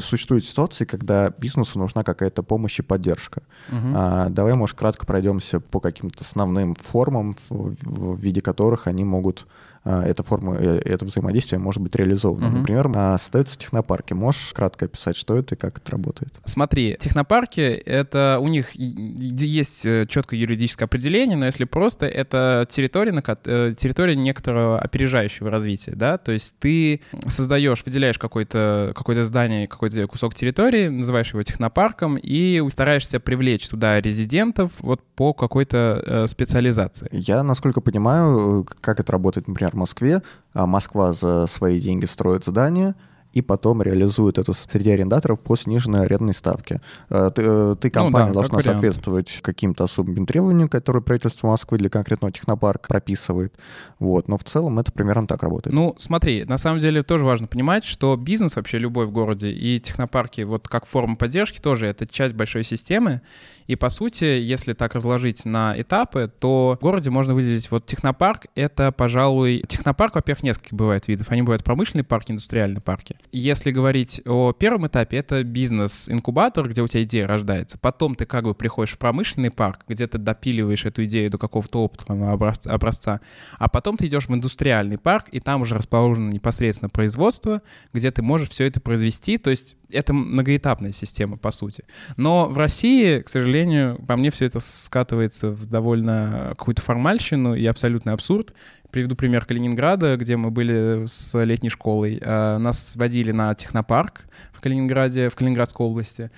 существуют ситуации, когда бизнесу нужна какая-то помощь и поддержка. Угу. А, давай, может, кратко пройдемся по каким-то основным формам, в, в виде которых они могут эта форма, э, это взаимодействие может быть реализовано. Угу. Например, создаются технопарки. Можешь кратко описать, что это и как это работает? Смотри, технопарки — это у них есть э, четкое юридическое определение, но если просто, это территория, на, э, территория некоторого опережающего развития, да, то есть ты создаешь, выделяешь какое-то какое здание, какой-то кусок территории, называешь его технопарком и стараешься привлечь туда резидентов вот по какой-то специализации. Я, насколько понимаю, как это работает, например, Москве. А Москва за свои деньги строит здание, и потом реализует это среди арендаторов по сниженной арендной ставке. Э, ты, э, ты компания ну, да, должна соответствовать каким-то особым требованиям, которые правительство Москвы для конкретного технопарка прописывает. Вот. Но в целом это примерно так работает. Ну, смотри, на самом деле тоже важно понимать, что бизнес вообще любой в городе и технопарки вот как форма поддержки тоже это часть большой системы. И по сути, если так разложить на этапы, то в городе можно выделить вот технопарк. Это, пожалуй, технопарк, во-первых, несколько бывает видов. Они бывают промышленные парки, индустриальные парки. Если говорить о первом этапе, это бизнес-инкубатор, где у тебя идея рождается. Потом ты как бы приходишь в промышленный парк, где ты допиливаешь эту идею до какого-то опытного образца. А потом ты идешь в индустриальный парк, и там уже расположено непосредственно производство, где ты можешь все это произвести. То есть это многоэтапная система, по сути. Но в России, к сожалению, по мне все это скатывается в довольно какую-то формальщину и абсолютный абсурд. Приведу пример Калининграда, где мы были с летней школой. А, нас водили на технопарк в Калининграде, в Калининградской области.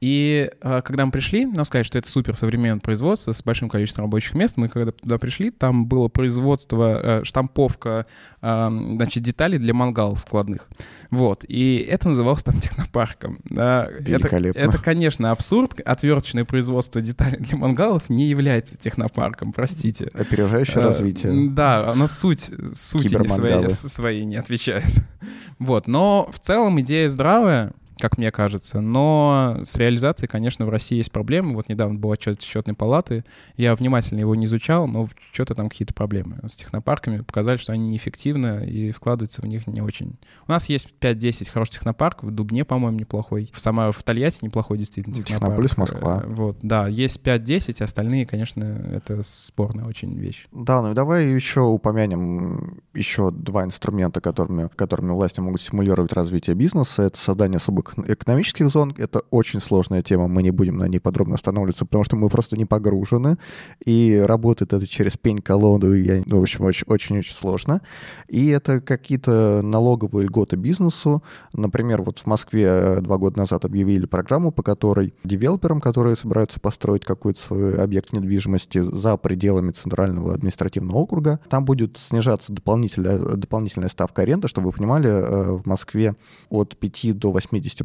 И э, когда мы пришли, нам сказали, что это супер современное производство с большим количеством рабочих мест. Мы когда туда пришли, там было производство, э, штамповка, э, значит, деталей для мангалов складных. Вот. И это называлось там технопарком. Да. Великолепно. Это, это, конечно, абсурд. Отверточное производство деталей для мангалов не является технопарком, простите. Опережающее а, развитие. Да, оно суть, не своей, своей не отвечает. *laughs* Вот. Но в целом идея здравая как мне кажется. Но с реализацией, конечно, в России есть проблемы. Вот недавно был отчет счетной палаты. Я внимательно его не изучал, но что-то там какие-то проблемы с технопарками. Показали, что они неэффективны и вкладываются в них не очень. У нас есть 5-10 хороших технопарков. В Дубне, по-моему, неплохой. В Самаре, в Тольятти неплохой действительно технопарк. Технополис, Москва. Э, Вот, да. Есть 5-10, остальные, конечно, это спорная очень вещь. Да, ну и давай еще упомянем еще два инструмента, которыми, которыми власти могут стимулировать развитие бизнеса. Это создание особых экономических зон. Это очень сложная тема, мы не будем на ней подробно останавливаться, потому что мы просто не погружены. И работает это через пень-колоду, и, я- в общем, очень- очень-очень сложно. И это какие-то налоговые льготы бизнесу. Например, вот в Москве э, два года назад объявили программу, по которой девелоперам, которые собираются построить какой-то свой объект недвижимости за пределами Центрального административного округа, там будет снижаться дополнительная, дополнительная ставка аренды, чтобы вы понимали, э, в Москве от 5 до 80%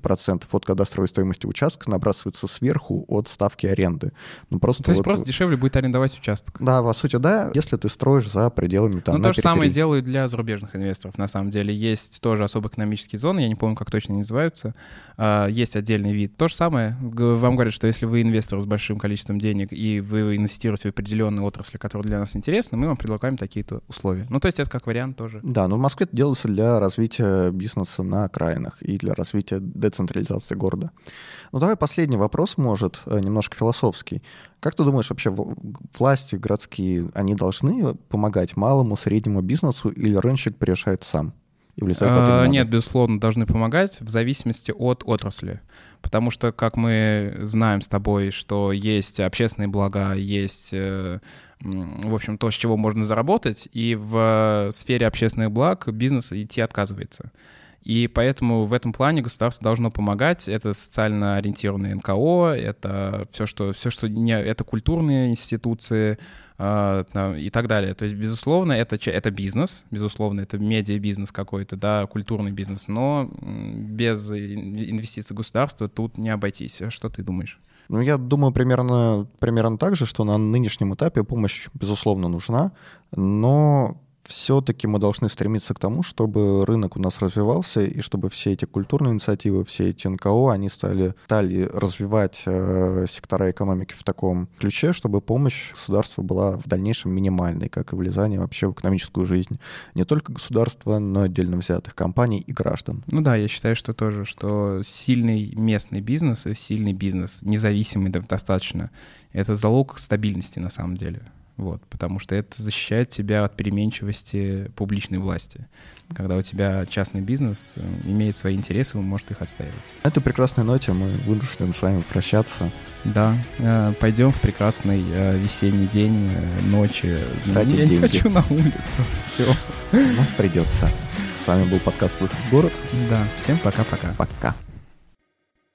от кадастровой стоимости участка набрасывается сверху от ставки аренды. Ну, просто То есть вот- просто дешевле будет арендовать участок. Да, по сути, да, если ты строишь за пределами там Ну, то же самое периферии. делают для зарубежных инвесторов, на самом деле. Есть тоже особо экономические зоны, я не помню, как точно они называются. А, Есть отдельный вид. То же самое. Вам говорят, что если вы инвестор с большим количеством денег, и вы инвестируете в определенные отрасли, которые для нас интересны, мы вам предлагаем такие-то условия. Ну, то есть это как вариант тоже. Да, но в Москве это делается для развития бизнеса на окраинах и для развития децентрализации города. Ну давай последний вопрос, может, э, немножко философский. Как ты думаешь, вообще вл- власти городские, они должны помогать малому, среднему бизнесу или рыночек решает сам? И А, надо? Нет, безусловно, должны помогать в зависимости от отрасли. Потому что, как мы знаем с тобой, что есть общественные блага, есть, э, в общем, то, с чего можно заработать, и в сфере общественных благ бизнес идти отказывается. И поэтому в этом плане государство должно помогать. Это социально ориентированные НКО, это все, что, все, что не, это культурные институции там, и так далее. То есть, безусловно, это, это бизнес, безусловно, это медиа-бизнес какой-то, да, культурный бизнес, но без ин- инвестиций государства тут не обойтись. Что ты думаешь? Ну, я думаю примерно, примерно так же, что на нынешнем этапе помощь, безусловно, нужна, но все-таки мы должны стремиться к тому, чтобы рынок у нас развивался, и чтобы все эти культурные инициативы, все эти НКО, они стали, стали развивать э, сектора экономики в таком ключе, чтобы помощь государства была в дальнейшем минимальной, как и влезание вообще в экономическую жизнь не только государства, но и отдельно взятых компаний и граждан. Ну да, я считаю, что тоже, что сильный местный бизнес и сильный бизнес, независимый достаточно, это залог стабильности на самом деле. Вот, потому что это защищает тебя от переменчивости публичной власти. Когда у тебя частный бизнес э, имеет свои интересы, он может их отстаивать. На этой прекрасной ноте мы вынуждены с вами прощаться. Да, э, пойдем в прекрасный э, весенний день, ночи. Тратить я не деньги. хочу на улицу. *laughs* Всё. Но придется. С вами был подкаст «Выход в город». Да, всем пока-пока. Пока.